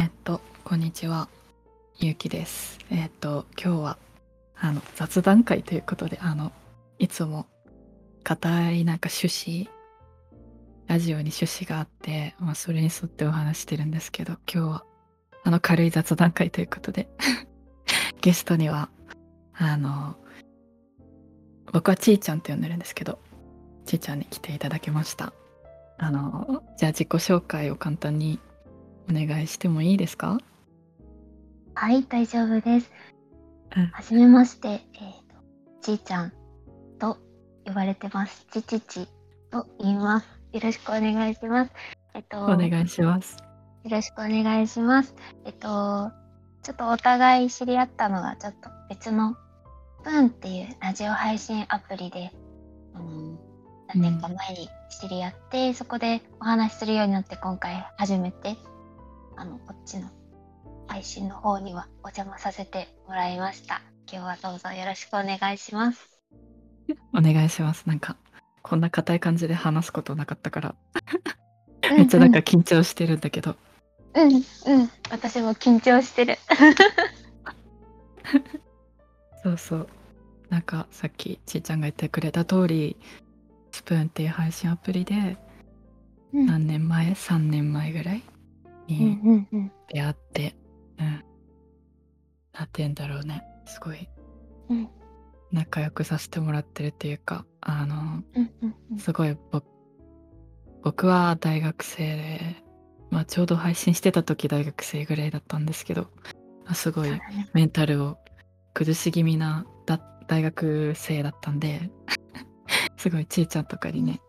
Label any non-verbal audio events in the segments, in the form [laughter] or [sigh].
えっと、こんにちは。ゆうきです。えっと、今日は、あの、雑談会ということで、あの、いつも、硬いなんか趣旨、ラジオに趣旨があって、まあ、それに沿ってお話してるんですけど、今日は、あの、軽い雑談会ということで、[laughs] ゲストには、あの、僕はちーちゃんって呼んでるんですけど、ちーちゃんに来ていただきました。あの、じゃあ自己紹介を簡単にお願いしてもいいですか？はい、大丈夫です。うんはじめまして、えーと、ちーちゃんと呼ばれてます。ちちちと言います。よろしくお願いします。えっと、お願いします。よろしくお願いします。えっと、ちょっとお互い知り合ったのがちょっと別のスプーンっていうラジオ配信アプリで、うん、何年か前に知り合って、そこでお話しするようになって今回初めてあのこっちの配信の方にはお邪魔させてもらいました。今日はどうぞよろしくお願いします。お願いします。なんか、こんな硬い感じで話すことなかったから、めっちゃなんか緊張してるんだけど、うんうん、うん、私も緊張してる。[laughs] そうそう。なんかさっきちーちゃんが言ってくれた通り、スプーンっていう配信アプリでうん何年前 ?3 年前ぐらい？うんにうんうん。出会って、うん。なんて言うんだろうね。すごい。うん。仲良くさせてもらってるっていうか、あの、うんうんうん。すごいぼ僕は大学生で、まあ、ちょうど配信してた時大学生ぐらいだったんですけど、まあすごいメンタルを崩し気味なだ大学生だったんで [laughs] すごいちーちゃんとかにね、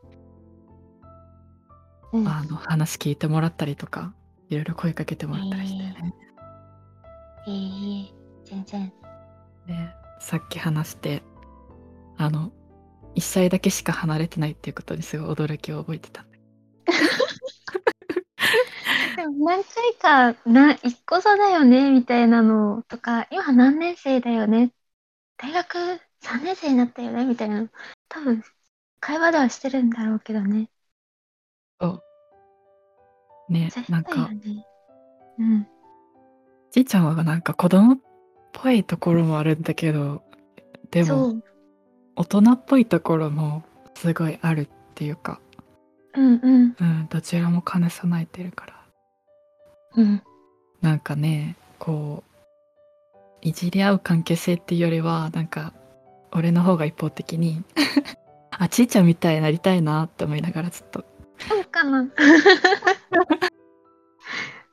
うん。あの話聞いてもらったりとかいろいろ声かけてもらったりしてね、いいいい全然。でさっき話してあの1歳だけしか離れてないっていうことにすごい驚きを覚えてた [laughs] でも何回かな一個差だよねみたいなのとか今何年生だよね。大学3年生になったよねみたいなの。多分会話ではしてるんだろうけどね。そうねなんかうん。ちーちゃんはなんか子供っぽいところもあるんだけどでも大人っぽいところもすごいあるっていうか、うんうん。うん、どちらも兼ね備えてるから。うん。なんかねこういじり合う関係性っていうよりはなんか俺の方が一方的に [laughs] あちーちゃんみたいになりたいなって思いながらずっとかな。[laughs]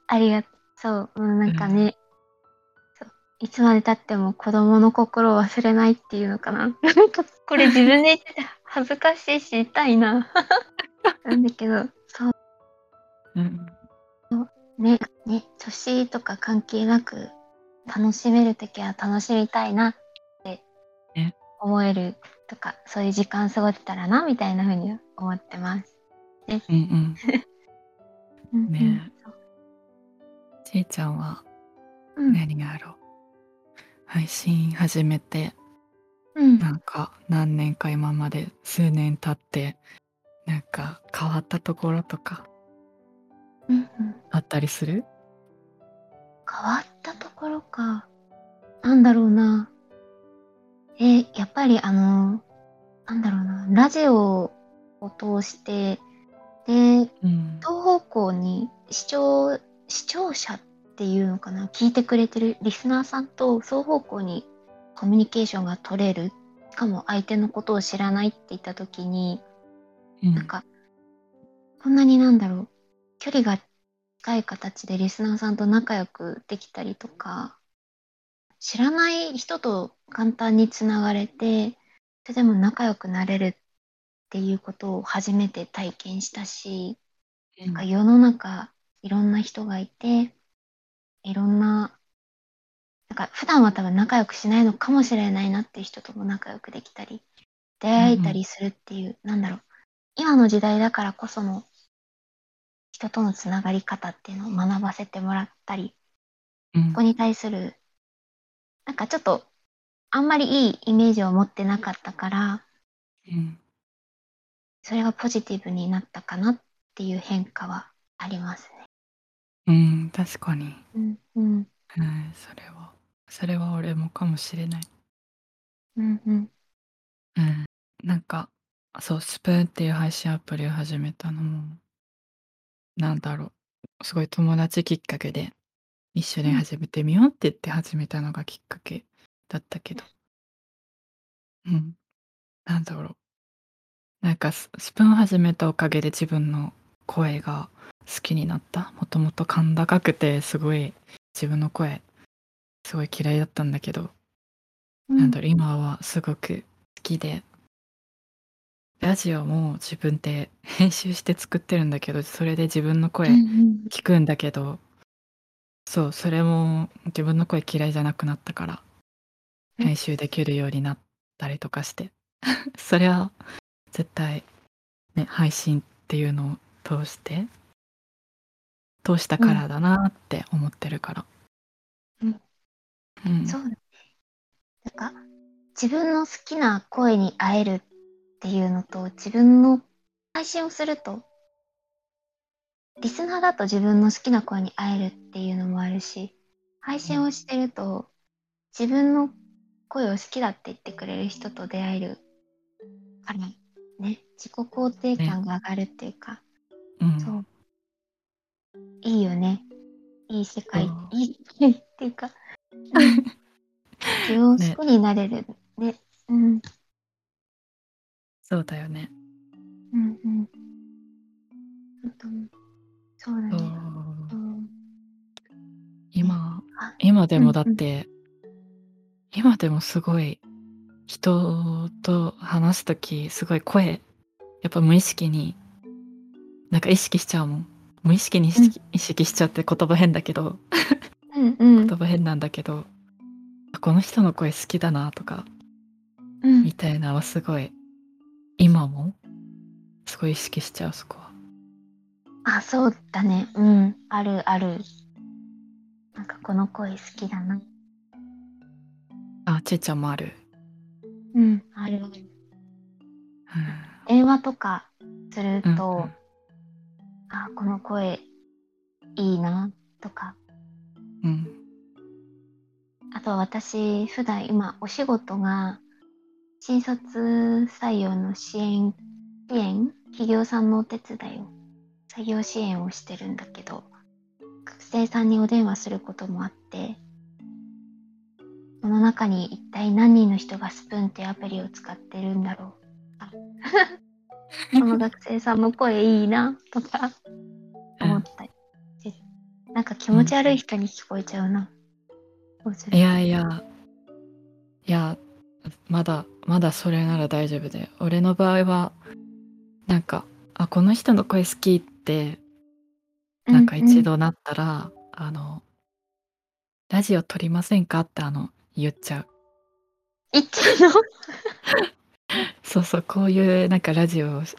ありがとうそううんなんかね、そういつまでたっても子供の心を忘れないっていうのかな。なんかこれ自分で言ってて恥ずかしいし痛いな。[laughs] なんだけどそう。うんねね年とか関係なく楽しめる時は楽しみたいなってね。思えるとか、そういう時間過ごせたらなみたいな風に思ってます。うんうんうん。[laughs] ね。ちーちゃんはうん。何があろ？う配信始めてうん。なんか何年か今まで数年経ってなんか変わったところとかうんうん。あったりする？変わったところか。なんだろうな。えーやっぱりあの、なんだろうな。ラジオを通して、で、うん双方向に視聴、視聴者っていうのかな？聞いてくれてるリスナーさんと双方向にコミュニケーションが取れる。しかも相手のことを知らないって言った時に、うんなんか、こんなになんだろう、距離が近い形でリスナーさんと仲良くできたりとか、知らない人と簡単につながれて、それでも仲良くなれるっていうことを初めて体験したし、なんか世の中いろんな人がいて、いろんな、なんか普段は多分仲良くしないのかもしれないなっていう人とも仲良くできたり、出会えたりするっていう、なんだろう、今の時代だからこその人とのつながり方っていうのを学ばせてもらったり、うん。ここに対する、なんかちょっとあんまりいいイメージを持ってなかったから、うんそれがポジティブになったかなっていう変化はありますね。うん確かに、うんうん。うん、それは。それは俺もかもしれない。うんうん。うん。なんかそうスプーンっていう配信アプリを始めたのもなんだろう。すごい友達きっかけで一緒に始めてみようって言って始めたのがきっかけだったけど。うん。なんだろうなんかススプーンを始めたおかげで自分の声が好きになった。もともと甲高くてすごい自分の声すごい嫌いだったんだけど、なんだろう今はすごく好きで。ラジオも自分で [laughs] 編集して作ってるんだけどそれで自分の声うんうん。聞くんだけど、そうそれも自分の声嫌いじゃなくなったからうん編集できるようになったりとかして。[laughs] それは絶対ね配信っていうのを通して通したからだなって思ってるから。うん。うん。そうだね。なんか、自分の好きな声に会えるっていうのと、自分の配信をすると、リスナーだと自分の好きな声に会えるっていうのもあるし、配信をしてると、自分の声を好きだって言ってくれる人と出会えるから、ね、自己肯定感が上がるっていうか、うんそう。いいよね。いい世界いい世界っていうか、[laughs] うん自分を好きになれるね。うん、そうだよねうん、うん。そうだね。うん、今あ今でもだっうんうんて、今でもすごい人と話す時すごい声やっぱ無意識になんか意識しちゃうもん。無意識に意識,、意識しちゃって言葉変だけどうん、うん。言葉変なんだけど、あこの人の声好きだなとかうん。みたいなのはすごい今もすごい意識しちゃうそこは。あ、そうだね。うん、あるある。なんかこの声好きだな。あちいちゃんもある、うん、ある。電話とかするうんと、あ、この声いいなとか、うん。あとは私、普段今お仕事が新卒採用の支援、支援企業さんのお手伝いを、作業支援をしてるんだけど、学生さんにお電話することもあって、その中に一体何人の人がスプーンってアプリを使ってるんだろう。あ。[laughs] この学生さんの声いいなとか。思ったり。なんか気持ち悪い人に聞こえちゃうな。そうする？といやいや。いやまだまだそれなら大丈夫で俺の場合はなんかあこの人の声好きってなんか一度なったら、あのラジオ撮りませんかってあの言っちゃう。言ってるの？[laughs] そうそうこういうなんかラジオをし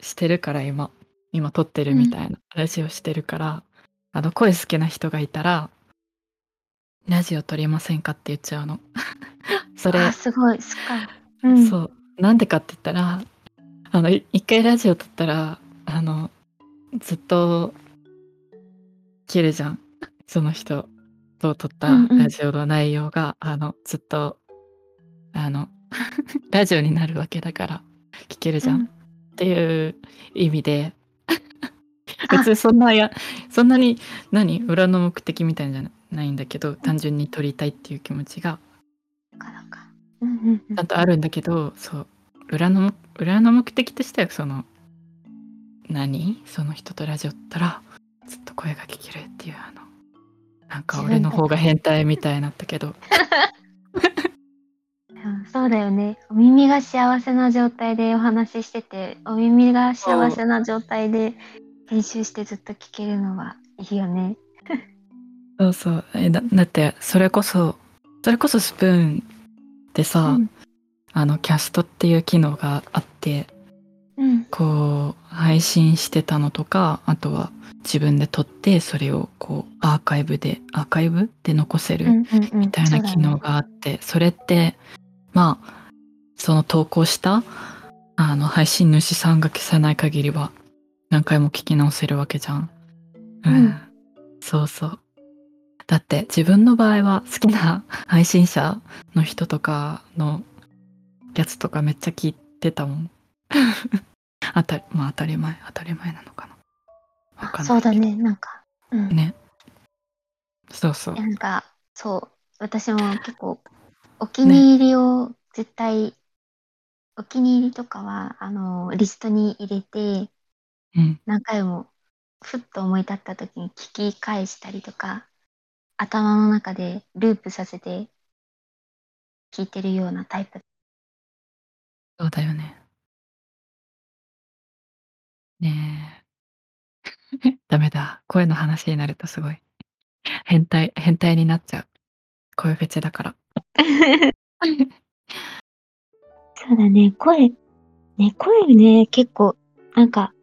してるから今。今撮ってるみたいな、ラジオしてるから。あの声好きな人がいたらラジオ撮りませんかって言っちゃうの。[laughs] それあ、すごい、すっか。うん。そう。なんでかって言ったらあのい一回ラジオ撮ったらあのずっと切るじゃん。その人と撮ったラジオの内容が、あのずっとあの [laughs] ラジオになるわけだから聞けるじゃん、うん。っていう意味で。あ別にそんなやそんなに何裏の目的みたいじゃないんだけど単純に撮りたいっていう気持ちが。ちゃんとあるんだけど、そう裏の裏の目的としてはその何？その人とラジオったらずっと声が聞けるっていうあのなんか俺の方が変態みたいになったけどうんそうだよね。お耳が幸せな状態でお話ししてて、お耳が幸せな状態で編集してずっと聞けるのはいいよね。そうそうえだだってそれこそそれこそスプーンでさ、うんあのキャストっていう機能があってうん。こう配信してたのとかあとは自分で撮ってそれをこうアーカイブでアーカイブで残せる、うんうんうん。みたいな機能があってそ,、れってまあその投稿したあの配信主さんが消さない限りは何回も聞き直せるわけじゃん。うんそうそう。だって自分の場合は好きな [laughs] 配信者の人とかのやつとかめっちゃ聞いてたもん。当たりまあ当たり前当たり前なのかな。わかんないそうだね、なんか。うん。ね。そうそう。なんか、そう。私も結構、お気に入りを絶対、お気に入りとかは、あの、リストに入れて、うん。何回も、ふっと思い立った時に聞き返したりとか、頭の中でループさせて聞いてるようなタイプ。そうだよね。ねえ。[laughs] ダメだ。声の話になるとすごい。変態、変態になっちゃう。声フェチだから。[laughs] そうだね、声、ね、声ね、結構、なんか、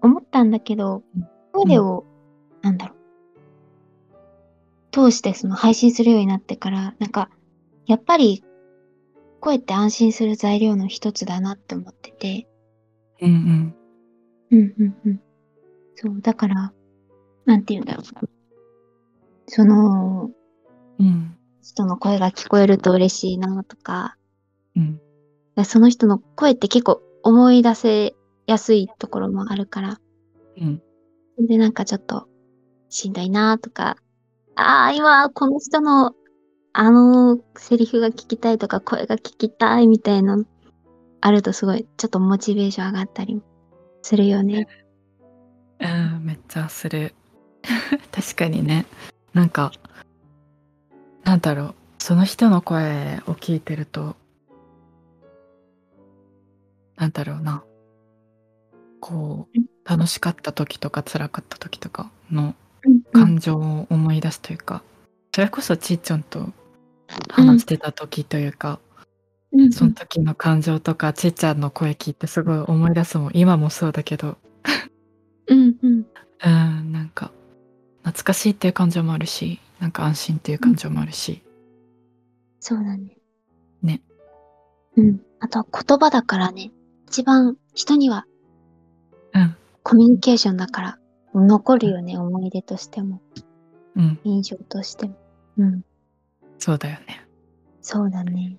思ったんだけど、声を、なんだろう、通してその配信するようになってから、なんか、やっぱり、声って安心する材料の一つだなって思ってて、うんうん。うんうんうん。そう、だから、なんて言うんだろう。その、うん。人の声が聞こえると嬉しいなとか、うん。その人の声って結構思い出せやすいところもあるから、うん。で、なんかちょっとしんどいなとか、ああ、今この人のあのセリフが聞きたいとか声が聞きたいみたいなのあるとすごいちょっとモチベーション上がったりするよね。うん、めっちゃする。[laughs] 確かにね。なんか、なんだろう。その人の声を聞いてると、なんだろうな。こう、楽しかった時とか辛かった時とかのうん感情を思い出すというか、それこそちっちゃんと話してた時というか、うんその時の感情とかちっちゃんの声聞いてすごい思い出すもん今もそうだけどうんうんうんなんか懐かしいっていう感情もあるしなんか安心っていう感情もあるし、そうだね。ね。うん。あとは言葉だからね、一番人にはうんコミュニケーションだから残るよね、思い出としても、うん印象としても。うん。そうだよねそうだね。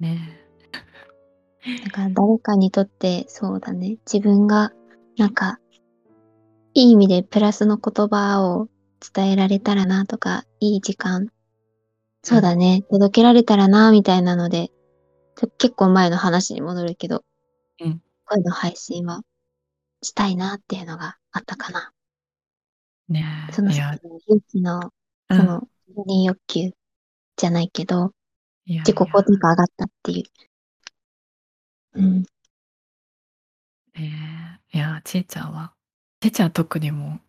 ね。だから誰かにとってそうだね。自分がなんかいい意味でプラスの言葉を伝えられたらなとか、いい時間、そうだね、届けられたらなみたいなので、結構前の話に戻るけど、うん。声の配信はしたいなっていうのがあったかな。ねその勇気の、うん。その、承認欲求じゃないけど、いや自己肯定感上がったっていう。うん。ねいやちいちゃんはちいちゃんは特にも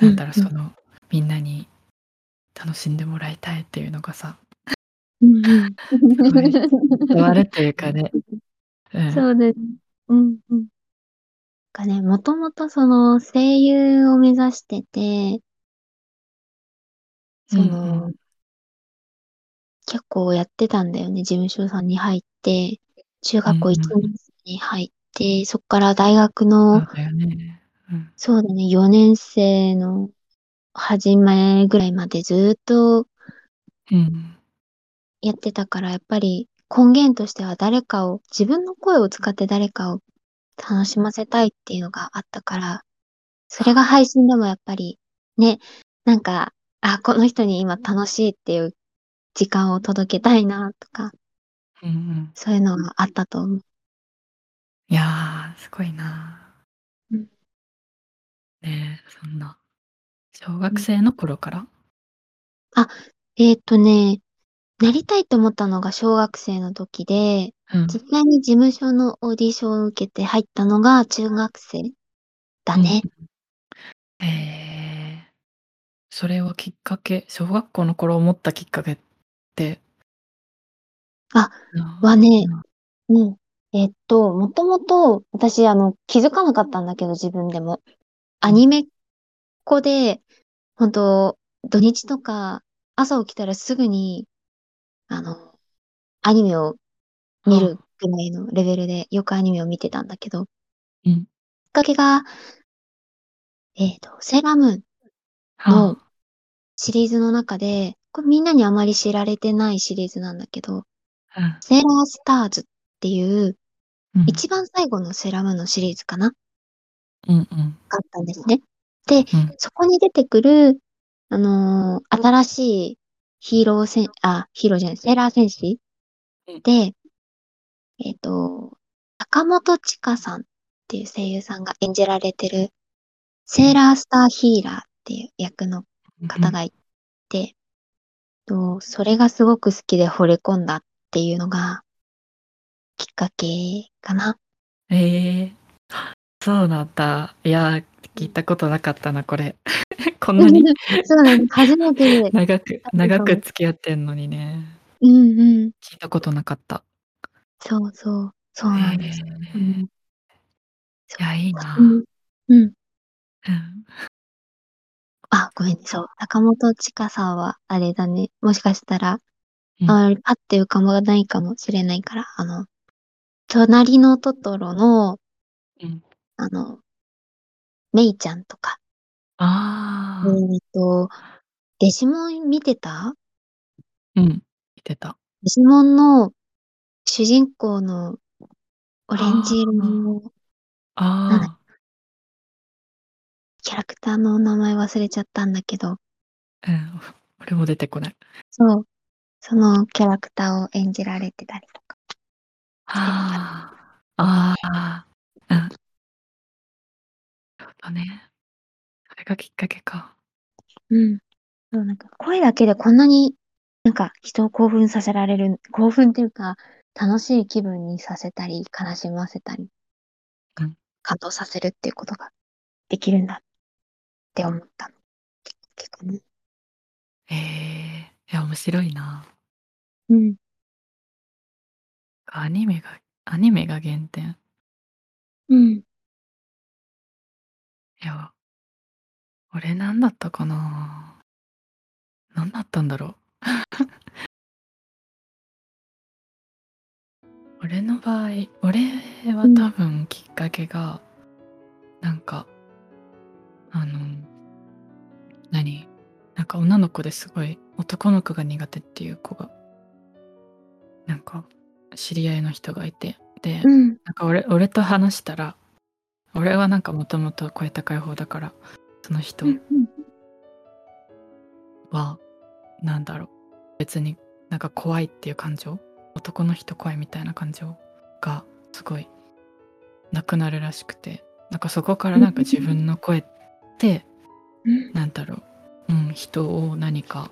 うなんだろう、そのみんなに楽しんでもらいたいっていうのがさうん [laughs] 伝わるっていうかね、うん、そうです。うんうん。かね、もともとその声優を目指してて、その、うんうん結構やってたんだよね。事務所さんに入って、中学校1うんうん。年生に入って、そっから大学そのう、だよね、うん、そうだね、4年生の初めぐらいまでずっとうん。やってたから、やっぱり根源としては誰かを、自分の声を使って誰かを楽しませたいっていうのがあったから、それが配信でもやっぱりね、なんか、あ、この人に今楽しいっていう時間を届けたいなとか、うんうん。そういうのがあったと思う。いやーすごいな。うん。ねえそんな。小学生の頃から、えーっとね、なりたいと思ったのが小学生の時で、うん。実際に事務所のオーディションを受けて入ったのが中学生だね。うんえー、それはきっかけ小学校の頃思ったきっかけってあなはねうん。えっと、もともと、私、あの、気づかなかったんだけど、自分でも。アニメっ子で、本当土日とか、朝起きたらすぐに、あの、アニメを見るぐらいのレベルで、よくアニメを見てたんだけど、うん。きっかけが、ええっ、と、セーラームーンのシリーズの中で、これみんなにあまり知られてないシリーズなんだけど、うん。セーラースターズっていう、うん。一番最後のセーラームのシリーズかな？うんうん。があったんですね。で、うん。そこに出てくる、あのー新しいヒーロー戦、あ、ヒーローじゃない、セーラー戦士うん。で、えっ、と、坂本千佳さんっていう声優さんが演じられてる、セーラースターヒーラーっていう役の方がいて、とそれがすごく好きで惚れ込んだっていうのが、きっかけかな。ええそうなんだ。いや、聞いたことなかったな、これ。[laughs] こんなに [laughs] そうなんです。初めて。[laughs] 長く、長く付き合ってんのにね。うんうん。聞いたことなかった。そうそう。そうなんです。へえうん、いや、いいな。うん。うん。うんあ、ごめんね。そう。坂本千佳さんは、あれだね。もしかしたら、うんあまりパッて浮かばないかもしれないから、あの、隣のトトロの、うんあの、メイちゃんとか、ああ、えっと、デジモン見てた？うん。見てた。デジモンの主人公のオレンジ色のあキャラクターの名前忘れちゃったんだけど、あ、うん。俺も出てこない。そう。そのキャラクターを演じられてたりとか。ああ、ああ、うん。なるほどね。それがきっかけか。うん。そう、なんか声だけでこんなになんか人を興奮させられる、興奮っていうか、楽しい気分にさせたり、悲しませたり、うん感動させるっていうことができるんだって思ったの。結構ね。ええいや、面白いな。うん。アニメが、アニメが原点。うん。いや、俺何だったかな。何だったんだろう。[laughs] 俺の場合、俺は多分きっかけが、なんか、あの、何？なんか女の子ですごい男の子が苦手っていう子が、なんか知り合いの人がいて、で、うん。なんか俺俺と話したら俺はなんかもともと声高い方だからその人うん。はなんだろう別になんか怖いっていう感情男の人怖いみたいな感情がすごいなくなるらしくてなんかそこからなんか自分の声っ。なんだろう、うん、人を何か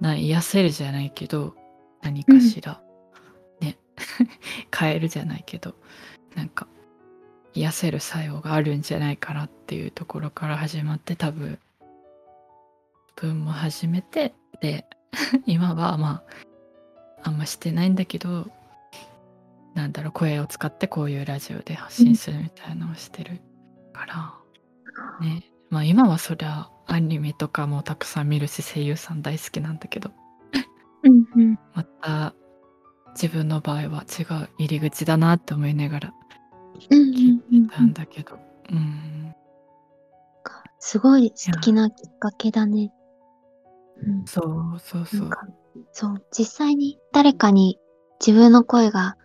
な癒せるじゃないけど何かしら、ね。[laughs] 変えるじゃないけどなんか癒せる作用があるんじゃないかなっていうところから始まって多分。自分も始めてで [laughs] 今はまああんましてないんだけどなんだろう声を使ってこういうラジオで発信するみたいなのをしてるから、ねまあ今はそりゃアニメとかもたくさん見るし声優さん大好きなんだけどうん。うん。また自分の場合は違う入り口だなって思いながらうん。聞うんいてたんだけどうんすごい素敵なきっかけだね。うん。そうそうそうそう、実際に誰かに自分の声が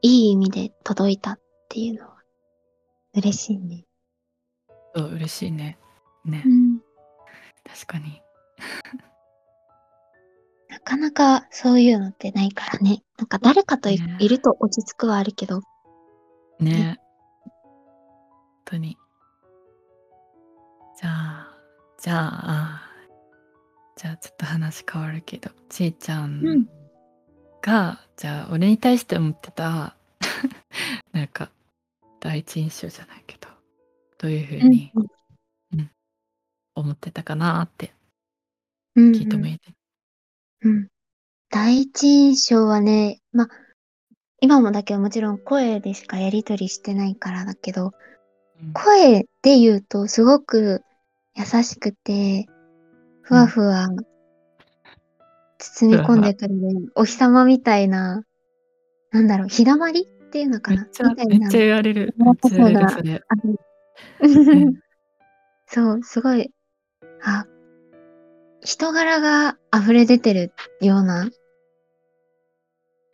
いい意味で届いたっていうのは嬉しいね。そう嬉しいね。ね。ん。確かに。なかなかそういうのってないからね。なんか誰かとい,、ね。ると落ち着くはあるけど。ね。本当に。じゃあじゃあじゃあちょっと話変わるけど。ちいちゃんうん。が、じゃあ俺に対して思ってた [laughs] なんか第一印象じゃないけどどういうふうに思ってたかなってうん聞いてもいい、うん。第一印象はね、まあ、今もだけどもちろん声でしかやりとりしてないからだけど、うん。声で言うとすごく優しくて、ふわふわ包み込んでくれる、お日様みたいな、なんだろう、日だまりっていうのかな？めっちゃ言われる。めっ柔らかちゃ言われるさがそうん [laughs] そう、すごい、あ、人柄が溢れ出てるような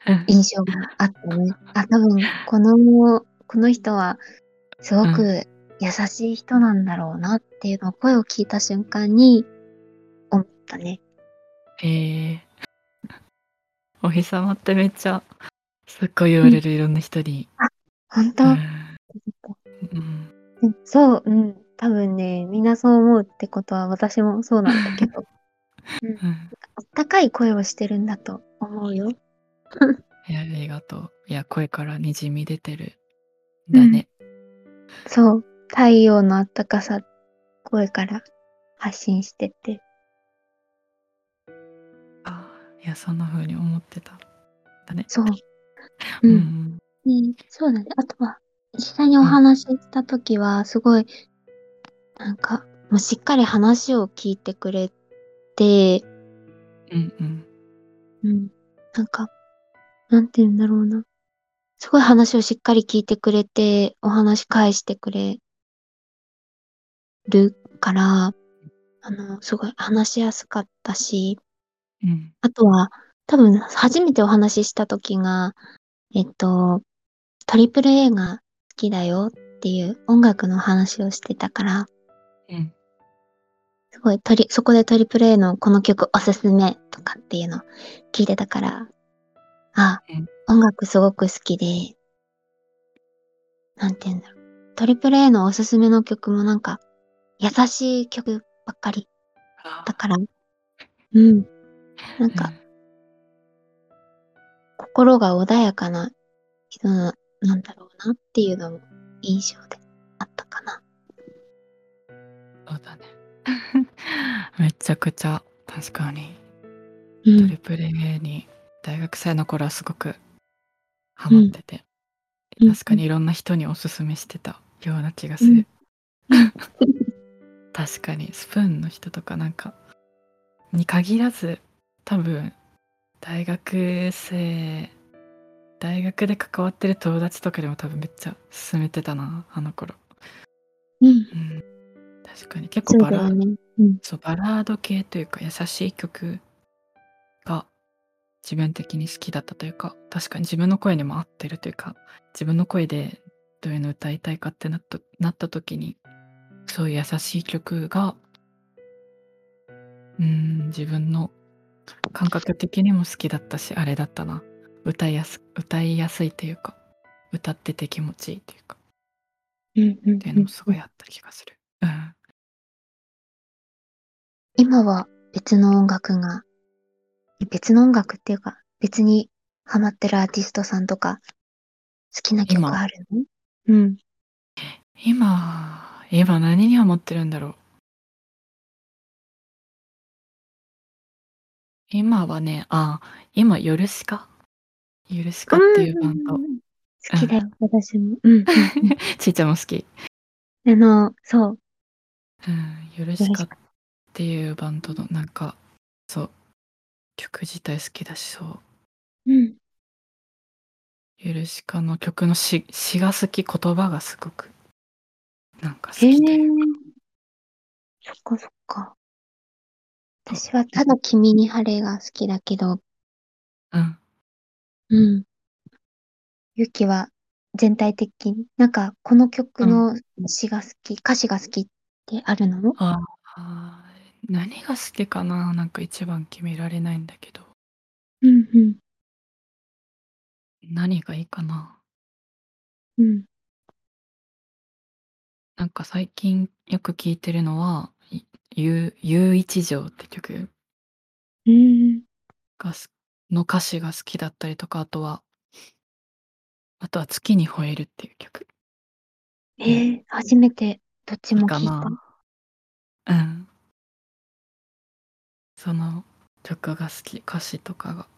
うん。印象があったね。あ、多分、この、この人は、すごく優しい人なんだろうなっていうのを声を聞いた瞬間に思ったね。へえ [laughs] お日様ってめっちゃすっごい言われるいろんな人に。本当、うん。うんうんそう、うん。多分ね、みんなそう思うってことは私もそうなんだけど、[laughs] うんあったかい声をしてるんだと思うよ。いやありがとう。いや声からにじみ出てるんだね。そう。太陽のあったかさ、声から発信してて。あいやそんな風に思ってた。だね。そう。ううん。んねそうだね。あとは、実際にお話ししたときは、すごい、なんか、もうしっかり話を聞いてくれて、うんうんうん。なんか、なんて言うんだろうな。すごい話をしっかり聞いてくれて、お話返してくれるから、あの、すごい話しやすかったし、うんあとは、多分、初めてお話しした時が、えっと、トリプル A が好きだよっていう音楽の話をしてたから、うん。すごいトリ、そこでトリプル A のこの曲おすすめとかっていうの聞いてたから、あ、うん。音楽すごく好きで、なんて言うんだろう。トリプル A のおすすめの曲もなんか、優しい曲ばっかりあだから、うん。なんか、心が穏やかな人ななんだろうなっていうのも印象であったかな。そうだね。[laughs] めちゃくちゃ確かにうん。トリプル A に大学生の頃はすごくハマってて、うん確かにいろんな人におすすめしてたような気がする。[laughs] 確かにスプーンの人とかなんかに限らず多分大学生大学で関わってる友達とかでも多分めっちゃ勧めてたなあの頃。うん。うん、確かに結構バラだよね。うん。そうバラード系というか優しい曲が自分的に好きだったというか確かに自分の声にも合ってるというか自分の声でどういうの歌いたいかってなったなった時にそういう優しい曲がうん自分の感覚的にも好きだったしあれだったな歌いやす歌いやすいというか歌ってて気持ちいいというか。うんうんっていうのもすごいあった気がする。うん。今は別の音楽が、別の音楽っていうか、別にハマってるアーティストさんとか、好きな曲今？あるの？うん。今今何にハマってるんだろう？今はねあ今ヨルシカヨルシカっていうバンド、ん好きだよ、私も。うん。[laughs] ちいちゃんも好き、あの、そう。うん、ヨルシカっていうバンドのなんかそう。曲自体好きだしそう。うん。ヨルシカの曲の詩詩が好き言葉がすごくなんか好へえきで、そっかそっか。私はただ君に晴れが好きだけど、うんうん。ゆきは全体的に、なんかこの曲の詩が好き、歌詞が好きってあるの？ああ何が好きかな？なんか一番決められないんだけどうんうん。何がいいかな？うん。なんか最近よく聞いてるのは「いゆうゆう一条」って曲うん。がすの歌詞が好きだったりとかあとはあとは「月に吠える」っていう曲。えー、初めてどっちもか聞いた。なうん。その曲が好き歌詞とかが。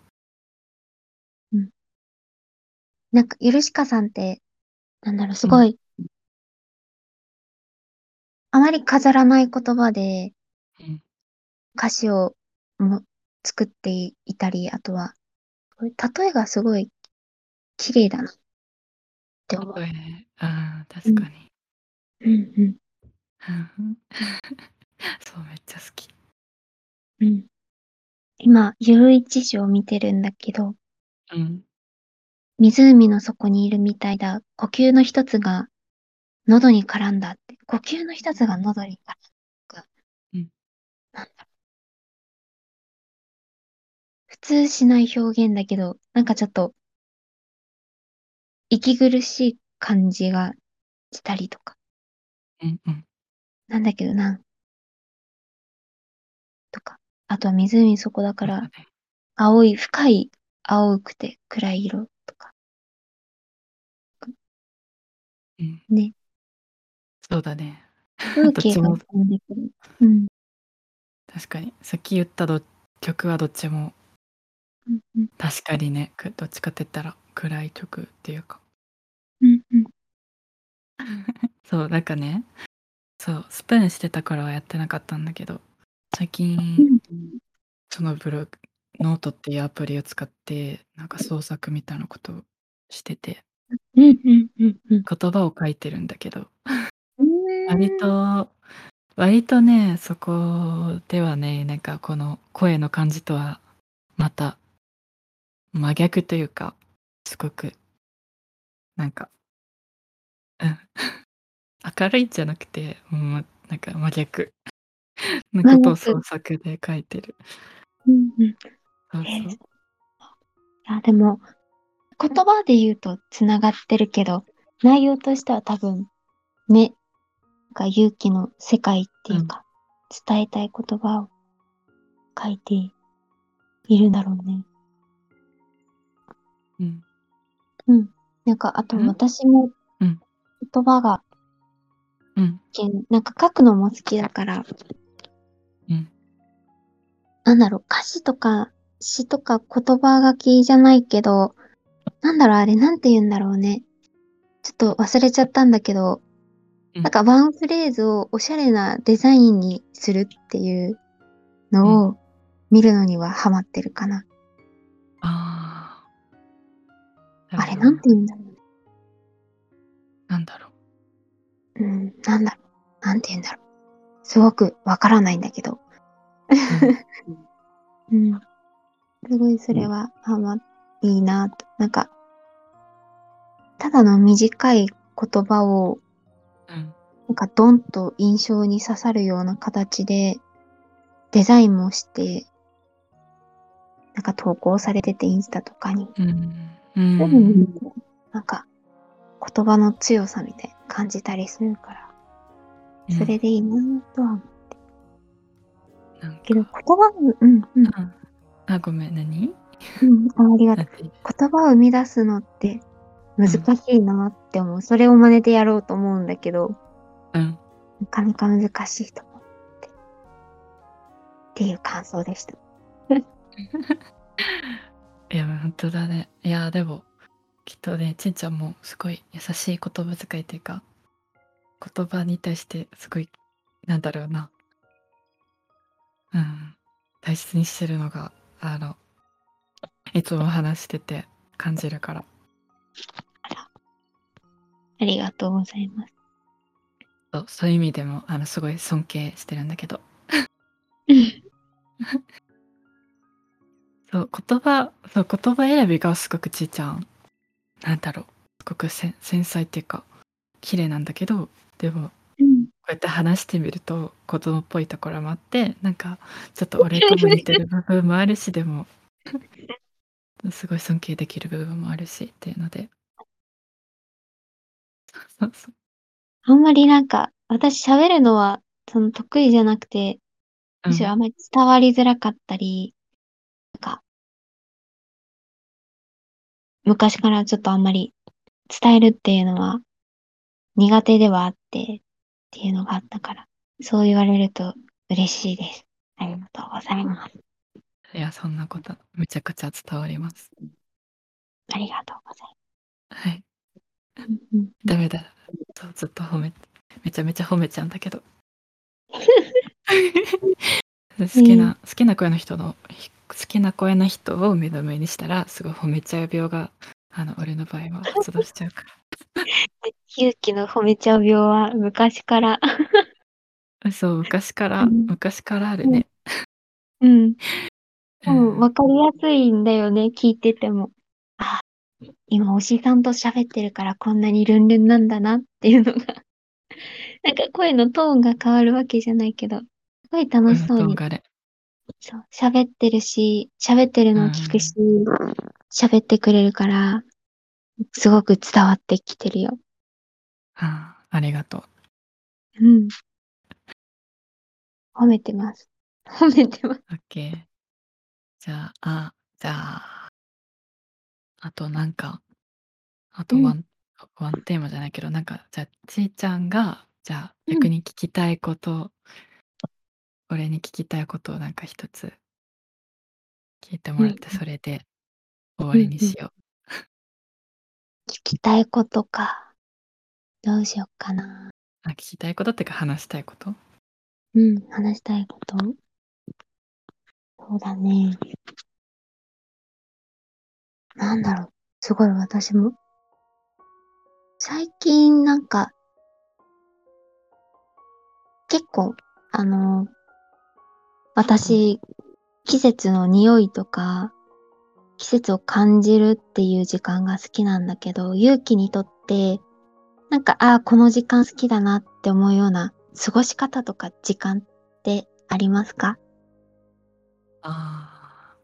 なんか、ゆるしかさんって、なんだろう、すごい、あまり飾らない言葉でうん。歌詞をも作っていたり、あとは、例えがすごい綺麗だなって思う。えー、あー確かに、うんうん。[laughs] そう、めっちゃ好き。うん。今、ゆういちを見てるんだけど、うん。湖の底にいるみたいだ。呼吸の一つが喉に絡んだって。呼吸の一つが喉に絡んだ。普通しない表現だけど、なんかちょっと、息苦しい感じがしたりとか。うんうん。なんだけどな。とか。あとは湖底だから、青い、深い青くて暗い色とか。うん。ね。そうだね。風景が [laughs] 浮かんでくる。うん。確かに。さっき言ったど曲はどっちも、うんうん、確かにね、どっちかって言ったら暗い曲っていうか。うんうん。[laughs] そう、なんかね、そう、スプーンしてたからはやってなかったんだけど、最近、うん、そのブログ、ノートっていうアプリを使って、なんか創作みたいなことをしてて、うんうんうんうん。言葉を書いてるんだけど、割と割とね、そこではね、なんかこの声の感じとはまた真逆というか、すごくなんか、うん、[laughs] 明るいんじゃなくて、うん、なんか真逆のことを創作で書いてる。うんうん。そうそう。いや、でも、言葉で言うとつながってるけど、内容としては多分、ね、が勇気の世界っていうか、うん、伝えたい言葉を書いているんだろうね。うん。うん。なんか、あと私も言葉が、うん。なんか書くのも好きだから、うん。なんだろう、歌詞とか詩とか言葉書きじゃないけど、なんだろう、あれ、なんて言うんだろうね。ちょっと忘れちゃったんだけど、なんかワンフレーズをおしゃれなデザインにするっていうのを見るのにはハマってるかな。あ。あれ、なんて言うんだろう。なんだろう。うん、なんだろう。なんて言うんだろう。すごくわからないんだけど。うん。すごいそれはハマ、いいなと。なんか、ただの短い言葉をうん。なんかドンと印象に刺さるような形でデザインもしてなんか投稿されててインスタとかに。うん。うん。なんか言葉の強さみたいな感じたりするから、それでいいなとは思って。なんけど言葉の、うんうん。あ、ごめん、何？うん、あありがとう。言葉を生み出すのって難しいなって思う。うん、それを真似てやろうと思うんだけど、うん。なかなか難しいと思って。っていう感想でした。[laughs] いや、本当だね。いや、でも、きっとね、ちんちゃんもすごい優しい言葉遣いっていうか、言葉に対してすごい、なんだろうな。うん。大切にしてるのが、あの、いつも話してて感じるから。ありがとうございます。そうそういう意味でもあのすごい尊敬してるんだけど [laughs] そう言葉そう言葉選びがすごくちいちゃん。なんだろう。すごく繊細っていうか綺麗なんだけどでも、うん、こうやって話してみると子供っぽいところもあってなんかちょっと俺とも似てる部分もあるしでも [laughs] すごい尊敬できる部分もあるしっていうので。そうそう。あんまりなんか、私喋るのは、その得意じゃなくて、むしろあんまり伝わりづらかったり、昔からちょっとあんまり伝えるっていうのは苦手ではあってっていうのがあったから、そう言われると嬉しいです。ありがとうございます。いや、そんなこと、めちゃくちゃ伝わります。ありがとうございます。はい。ダメだ。ずっと褒めめちゃめちゃ褒めちゃうんだけど。[laughs] 好きな、好きな声の人の好きな声の人を目の前にしたらすごい褒めちゃう病があの俺の場合は [laughs] 発動しちゃうから。勇気の褒めちゃう病は昔からそう、昔からうん。昔からあるうん。ね。うん。うん。[laughs] 分かりやすいんだよね、聞いてても。あ、今推しさんと喋ってるからこんなにルンルンなんだなっていうのが [laughs] なんか声のトーンが変わるわけじゃないけど、すごい楽うん、しそうにトーンがね。そう、喋ってるし、喋ってるうのを聞くし、ん。喋ってくれるから、すごく伝わってきてるよ。ああ、ありがとう。うん。褒めてます。[laughs] 褒めてます。オッケー。じゃあ、あ、じゃああとなんか、あうん。とワンワンテーマじゃないけど、なんか、じゃあ、ちーちゃんが、じゃあ、うん。逆に聞きたいこと俺に聞きたいことをなんか一つ聞いてうんもらって、それで終わ。りにしよう。聞きたいことか。どうしよっかな。あ、聞きたいことってか話したいこと？うん、話したいこと？そうだね。なんだろう、すごい私も最近なんか結構、あの、うん。私、季節の匂いとか、季節を感じるっていう時間が好きなんだけど、ゆうきにとって、なんか、ああ、この時間好きだなって思うような過ごし方とか時間ってありますか？ああ。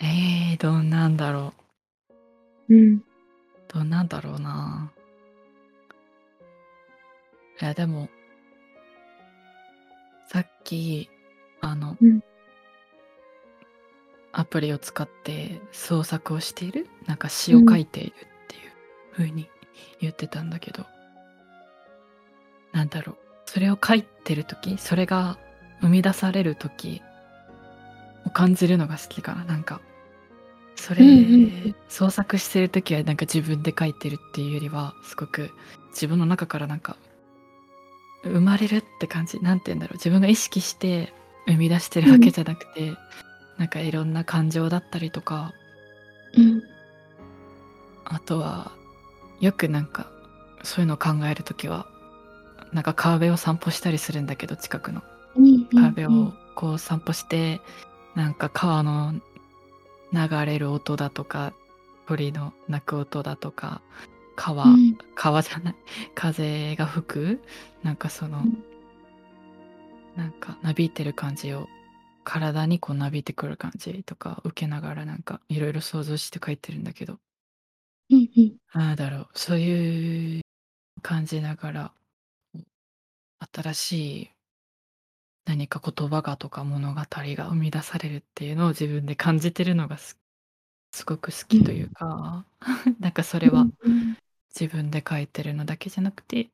ええ、どんなんだろうう。ん。どんなんだろうな。いや、でもさっき、あのうん。アプリを使って創作をしている、なんか詩うん。を書いているっていう風に言ってたんだけどなんだろう、それを書いてる時、それが生み出される時を感じるのが好きかな。なんか、そうんうんうん。れ創作してる時はなんか自分で書いてるっていうよりは、すごく自分の中からなんか生まれるって感じ。なんて言うんだろう、自分が意識して生み出してるうん。わけじゃなくて、なんかいろんな感情だったりとかうん。あとは、よくなんか、そういうのを考える時は、なんか川辺を散歩したりするんだけど、近くの。うんう川辺んうん。をこう散歩して、なんか川の流れる音だとか、鳥の鳴く音だとか、う川ん。川じゃない、風が吹く、なんかそうのん。なんかなびいてる感じを、体にこうなびいてくる感じとか受けながらなんかいろいろ想像して書いてるんだけど。うんうん。なんだろう、そういう感じながら、うん、新しい何か言葉がとか物語が生み出されるっていうのを自分で感じてるのがすすごく好う。きというんか、[laughs] なんかそれはうんうん。自分で書いてるのだけじゃなくてうん。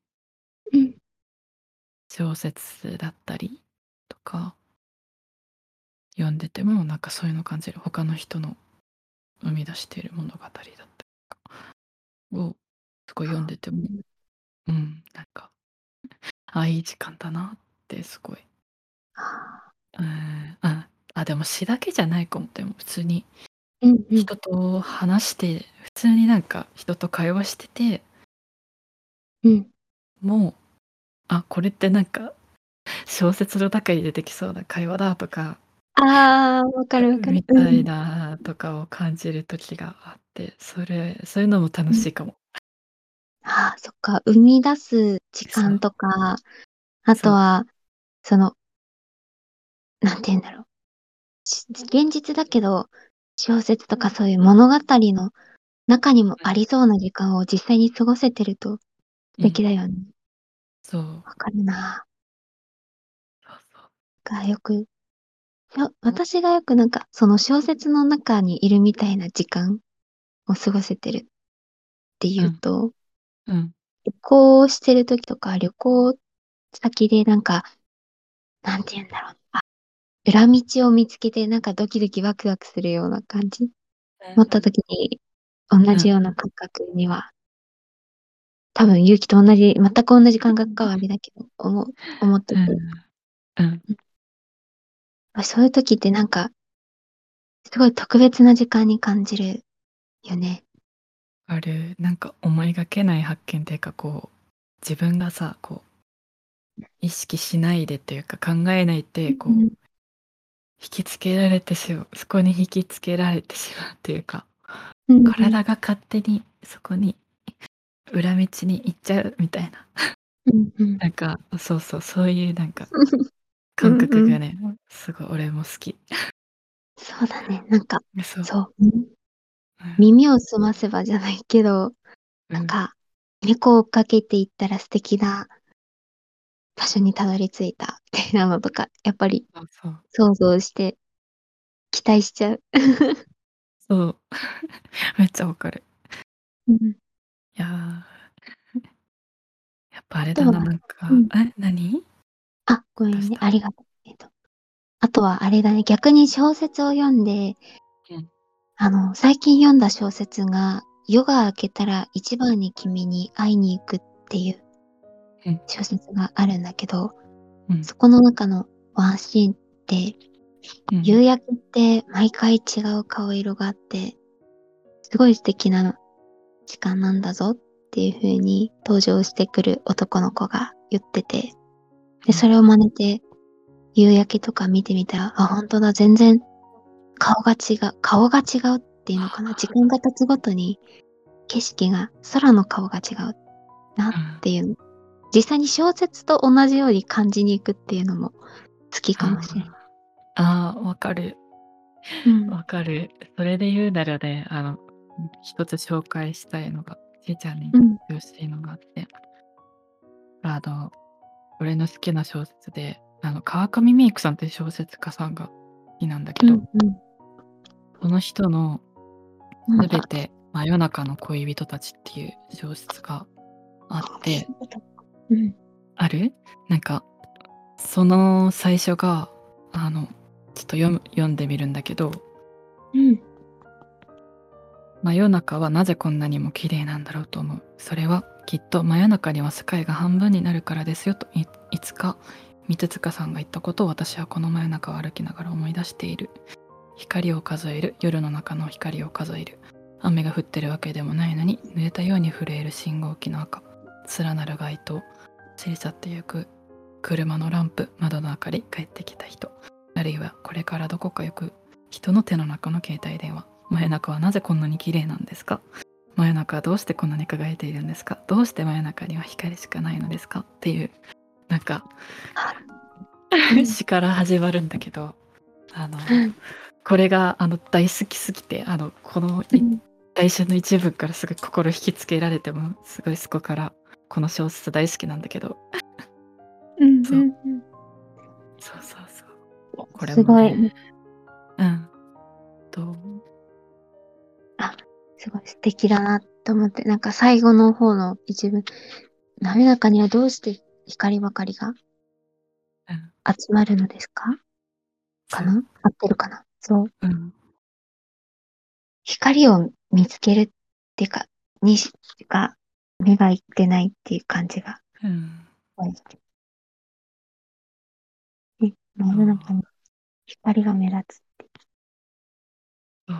小説だったりとか読んでても、なんかそういうの感じる。他の人の生み出している物語だったりとかを、すごい読んでても、うん、なんか、あ、いい時間だなってすごい。ああ。うーん、あ、あ、でも詩だけじゃないかも。でも普通に。人と話して、普通になんか人と会話しててうん。もう、あ、これってなんか小説の中に出てきそうな会話だとかああ、分かる分かる。みうんうん。たいなとかを感じる時があって、それそういうのも楽うん。しいかも。ああ、そっか、生み出す時。間とか、あと。は、そのなんて言うんだろう。し現実だけど、小説とかそういう物語の中にもうん。ありそうな時間を実際に過ごせてると素うん。敵だよね。そう。分かるな。そうそう。が、よくよ私がよくなんか、その小説の中にいるみたいな時間を過ごせてるってう。いうんとうん。旅行してる時とか、旅行先でなんか、なんて言うんだろう、あ、裏道を見つけてなんかドキドキワクワクするような感じ、うんうん。思った時に、同うんじようなうん。感覚には多分ゆうきと同じ、全く同じ感覚かはあれだけど、思う思ってて。うん。うん。そういう時ってなんかすごい特別な時間に感じるよね。ある。なんか思いがけない発見っていうか、こう、自分がさ、こ意識しないでというか考えないでこう、うん引きつけられてしまうそこに引きつけられてしまうというかうん体が勝手にそこに裏道に行っちゃうみたいな。うんうん。なんかそうそうそういうなんか感覚がね、すごい俺も好き。そうだね。なんか、そう。そう。うん。耳を澄ませばじゃないけど、なん。うんか、猫を追っかけていったら素敵な場所にたどり着いたみたいなのとか、やっぱり想像して期待しちゃう。そう。[laughs] めっちゃわかる。うんいやー。[laughs] やっぱあれだなあとはなんか、うん。え何？あ、ごめんどうし。た？ねありがとう。えっと、あとはあれだね。逆に小説を読んで、うん。あの、最近読んだ小説が、夜が明けたら一番に君に会いに行くっていううん。小説があるんだけど、うん。そこの中のワンシーンって、うん。夕焼けって毎回違う顔色があって、すごい素敵な時間なんだぞっていう風に登場してくる男の子が言ってて、で、それを真似て、夕焼けとか見てみたら、あ、本当だ、全然顔が違う、顔が違うっていうのかな。時間が経つごとに景色が、空の顔が違うなっていうの。実際に小説と同じように感じに行くっていうのも好きかもしれない。あーわかるうんわかるそれで言うならねあの一つ紹介したいのがちいちゃんにうんよしいのがあって、あの俺の好きな小説であの川上美育さんっていう小説家さんが好きなんだけど、うんその人のうん。すべて真夜中の恋人たちっていう小説があって、うん。ある？なんか、その最初が、あの、ちょっと読む読んでみるんだけど、うん。真夜中はなぜこんなにも綺麗なんだろうと思う。それはきっと真夜中には世界が半分になるからですよといつか三塚さんが言ったことを私はこの真夜中を歩きながら思い出している。光を数える夜の中の光を数える。雨が降ってるわけでもないのに濡れたように震える信号機の赤。連なる街灯。過ぎ去ってゆく。車のランプ。窓の明かり。帰ってきた人。あるいはこれからどこか行く。人の手の中の携帯電話。真夜中はなぜこんなに綺麗なんですか？真夜中はどうしてこんなに輝いているんですか？どうして真夜中には光しかないのですか？っていうなんかうん詩から始まるんだけどあのうんこれがあの大好きすぎてあのこのい最初の一文からすごい心引きつけられてもすごいそこからこの小説大好きなんだけど。うん。そううん。そう。そうそうこれすごもねい。うん。とすごい素敵だなと思って、なんか最後の方の一文、滑らかにはどうして光ばかりがうん。集まるのですか？かな？合ってるかな？そう。うん。光を見つけるっていうか、にしか目がいってないっていう感じが。うん。ね、真夜中に光が目立つ。そう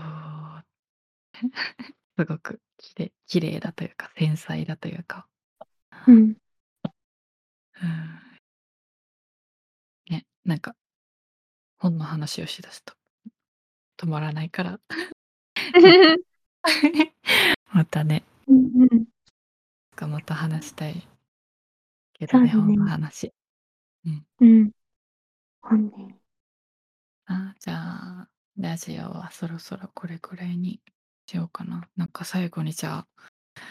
[laughs] すごくきれ綺麗だというか繊細だというか、うん。うん、ねなんか本の話をしだすと止まらないから [laughs] またねうんうん。また話したいけどねね本の話うん。本ね。あじゃあラジオはそろそろこれくらいにしようかななんか最後にじゃあ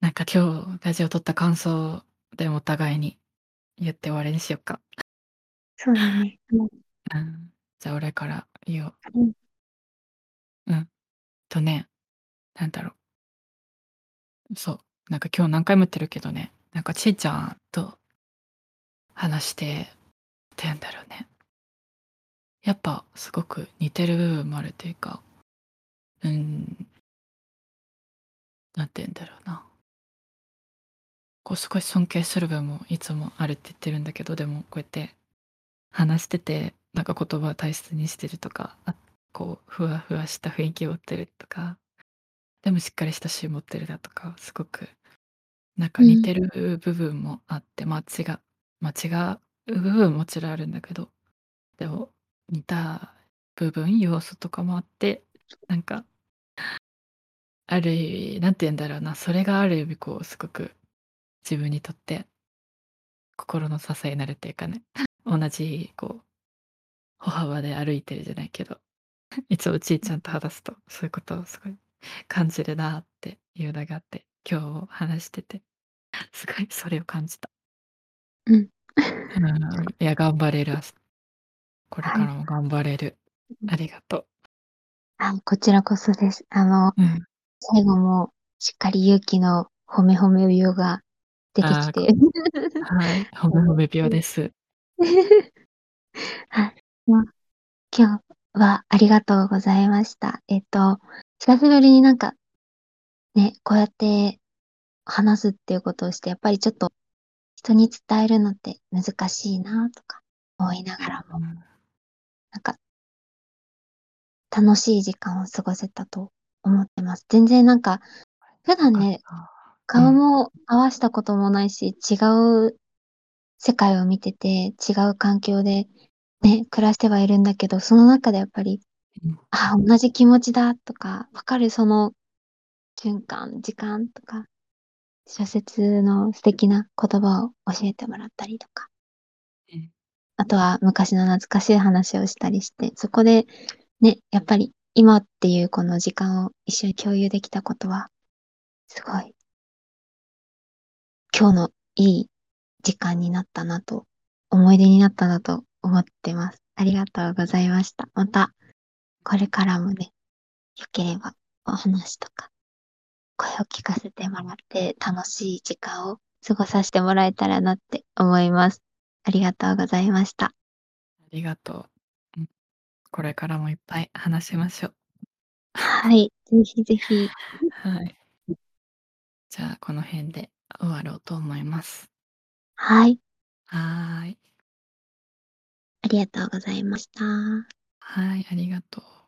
なんか今日ラジオ撮った感想でお互いに言って終わりにしようかそうだね。うんうんじゃあ俺から言おう。うんうん。とね、なんだろう。そう。なんか今日何回も言ってるけどね、なんかちいちゃんと話して、ってんだろうね。やっぱすごく似てる部分もあるというか、うん、なんて言うんだろうな。こう少し尊敬する部分もいつもあるって言ってるんだけど、でもこうやって話しててなんか言葉を大切にしてるとかこうふわふわした雰囲気を持ってるとかでもしっかりした詩持ってるだとかすごくなんか似てる部分もあって、まあ違うま、違う部分もちろんあるんだけど、でも似た部分、要素とかもあって、なんかある意味、何て言うんだろうな、それがある意味こうすごく自分にとって心の支えになるっていうかね、[laughs] 同じこう歩幅で歩いてるじゃないけど、いつもちいちゃんと話すと、そういうことをすごい感じるなっていうのがあって、今日話してて、すごいそれを感じた。うん。うん、いや頑張れる、これはい。からも頑張れる。ありがとう。あ、こちらこそです。あの、うん。最後もしっかり勇気の褒め褒め病が出てきて。はい、褒め褒め病です。[laughs] はい、ま、今日はありがとうございました。えっと、久しぶりになんかね、こうやって話すっていうことをして、やっぱりちょっと人に伝えるのって難しいなとか思いながらもうん。なんか楽しい時間を過ごせたと思ってます。全然なんか、普段ね。顔も合わしたこともないし、違う世界を見てて、違う環境でね、暮らしてはいるんだけど、その中でやっぱり、うん。ああ、同じ気持ちだとか、分かるその瞬間、時間とか、小説の素敵な言葉を教えてもらったりとか。ええ。あとは昔の懐かしい話をしたりして、そこで、ね、やっぱり今っていうこの時間を一緒に共有できたことは、すごい今日のいい時間になったなと、思い出になったなと思ってます。ありがとうございました。また、これからもね、良ければお話とか、声を聞かせてもらって楽しい時間を過ごさしてもらえたらなって思います。ありがとうございました。ありがとう。うん。これからもいっぱい話しましょ。はい、ぜひぜひ。はい。じゃあ、この辺で終わろうと思います。はい。はい。ありがとうございました。はい、ありがとう。